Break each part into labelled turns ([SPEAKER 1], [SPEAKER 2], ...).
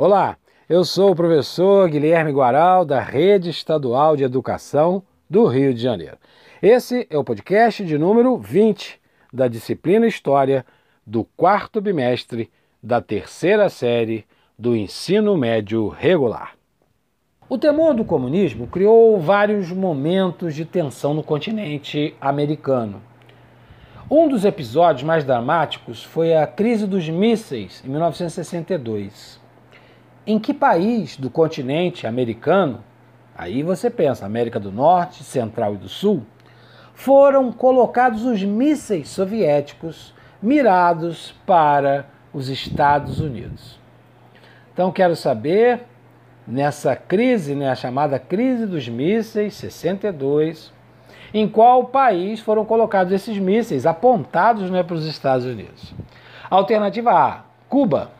[SPEAKER 1] Olá, eu sou o professor Guilherme Guaral, da Rede Estadual de Educação do Rio de Janeiro. Esse é o podcast de número 20 da disciplina História do quarto bimestre da terceira série do ensino médio regular. O temor do comunismo criou vários momentos de tensão no continente americano. Um dos episódios mais dramáticos foi a crise dos mísseis em 1962. Em que país do continente americano, aí você pensa, América do Norte, Central e do Sul, foram colocados os mísseis soviéticos mirados para os Estados Unidos? Então quero saber, nessa crise, né, a chamada crise dos mísseis 62, em qual país foram colocados esses mísseis apontados né, para os Estados Unidos? Alternativa A, Cuba.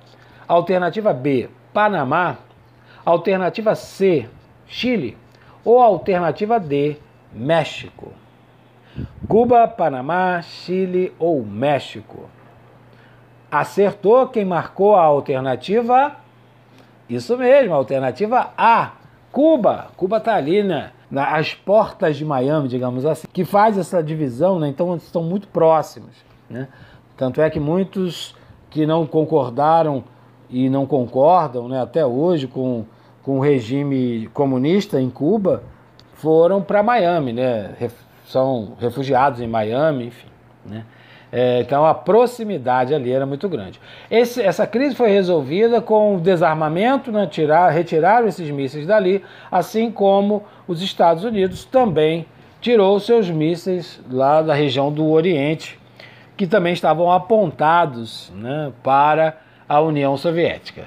[SPEAKER 1] Alternativa B, Panamá, alternativa C, Chile ou alternativa D, México. Cuba, Panamá, Chile ou México. Acertou quem marcou a alternativa? Isso mesmo, alternativa A, Cuba. Cuba está ali, né? Nas portas de Miami, digamos assim, que faz essa divisão, né? Então estão muito próximos, né? Tanto é que muitos que não concordaram e não concordam né, até hoje com, com o regime comunista em Cuba foram para Miami, né? são refugiados em Miami, enfim. Né? É, então a proximidade ali era muito grande. Esse, essa crise foi resolvida com o desarmamento, né, tirar, retiraram esses mísseis dali, assim como os Estados Unidos também tirou seus mísseis lá da região do Oriente, que também estavam apontados né, para a União Soviética.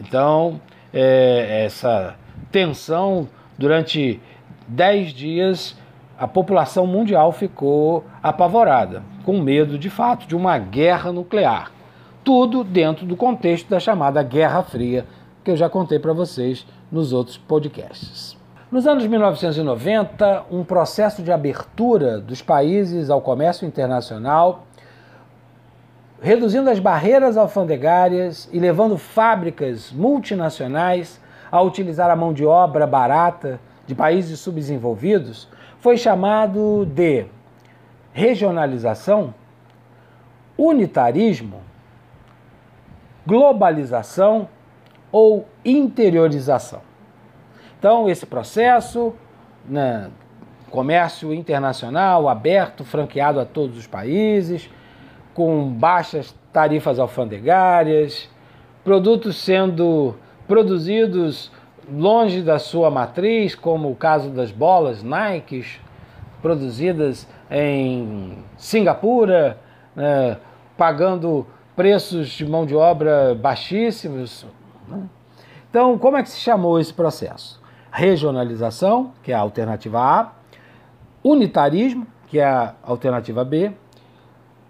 [SPEAKER 1] Então, é, essa tensão durante dez dias, a população mundial ficou apavorada, com medo de fato de uma guerra nuclear. Tudo dentro do contexto da chamada Guerra Fria, que eu já contei para vocês nos outros podcasts. Nos anos 1990, um processo de abertura dos países ao comércio internacional reduzindo as barreiras alfandegárias e levando fábricas multinacionais a utilizar a mão de obra barata de países subdesenvolvidos, foi chamado de regionalização, unitarismo, globalização ou interiorização. Então, esse processo, né, comércio internacional aberto, franqueado a todos os países, com baixas tarifas alfandegárias, produtos sendo produzidos longe da sua matriz, como o caso das bolas Nike, produzidas em Singapura, né, pagando preços de mão de obra baixíssimos. Né? Então, como é que se chamou esse processo? Regionalização, que é a alternativa A, unitarismo, que é a alternativa B,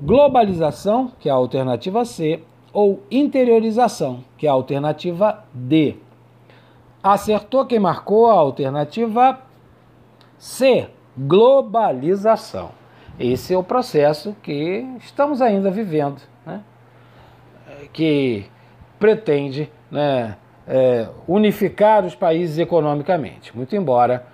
[SPEAKER 1] globalização, que é a alternativa C, ou interiorização, que é a alternativa D. Acertou quem marcou a alternativa C, globalização. Esse é o processo que estamos ainda vivendo, né? que pretende né, é, unificar os países economicamente. Muito embora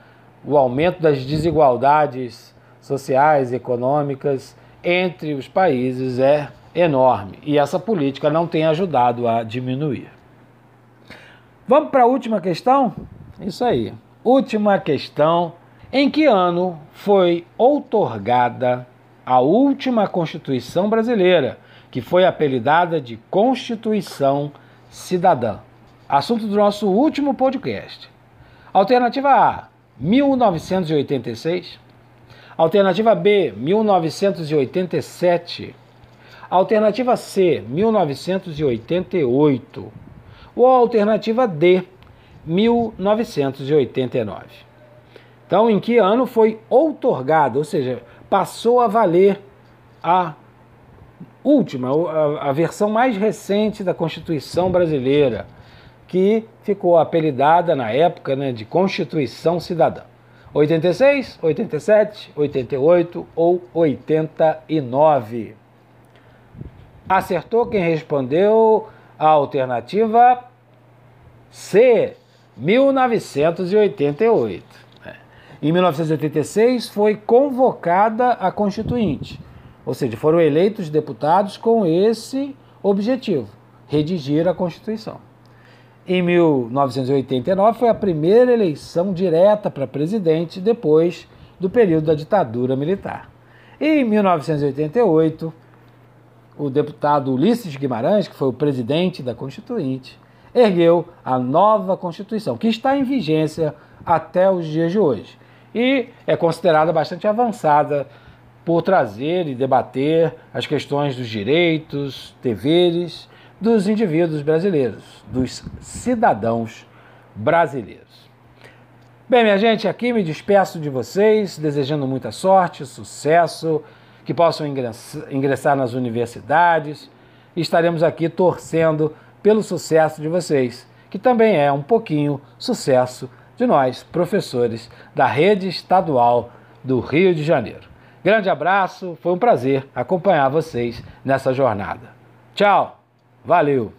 [SPEAKER 1] o aumento das desigualdades sociais e econômicas entre os países é enorme e essa política não tem ajudado a diminuir. Vamos para a última questão? Isso aí. Última questão. Em que ano foi outorgada a última Constituição brasileira, que foi apelidada de Constituição Cidadã? Assunto do nosso último podcast. Alternativa A, 1986. Alternativa B, 1987. Alternativa C, 1988. Ou alternativa D, 1989. Então, em que ano foi outorgada, ou seja, passou a valer a última, a, versão mais recente da Constituição brasileira, que ficou apelidada na época né, de Constituição Cidadã. 86, 87, 88 ou 89. Acertou quem respondeu a alternativa C. 1988. Em 1986 foi convocada a Constituinte, ou seja, foram eleitos deputados com esse objetivo, redigir a Constituição. Em 1989 foi a primeira eleição direta para presidente depois do período da ditadura militar. E em 1988, o deputado Ulisses Guimarães, que foi o presidente da Constituinte, ergueu a nova Constituição, que está em vigência até os dias de hoje e é considerada bastante avançada por trazer e debater as questões dos direitos, deveres dos indivíduos brasileiros, dos cidadãos brasileiros. Bem, minha gente, aqui me despeço de vocês, desejando muita sorte, sucesso, que possam ingressar nas universidades. Estaremos aqui torcendo pelo sucesso de vocês, que também é um pouquinho sucesso de nós, professores da Rede Estadual do Rio de Janeiro. Grande abraço, foi um prazer acompanhar vocês nessa jornada. Tchau, valeu!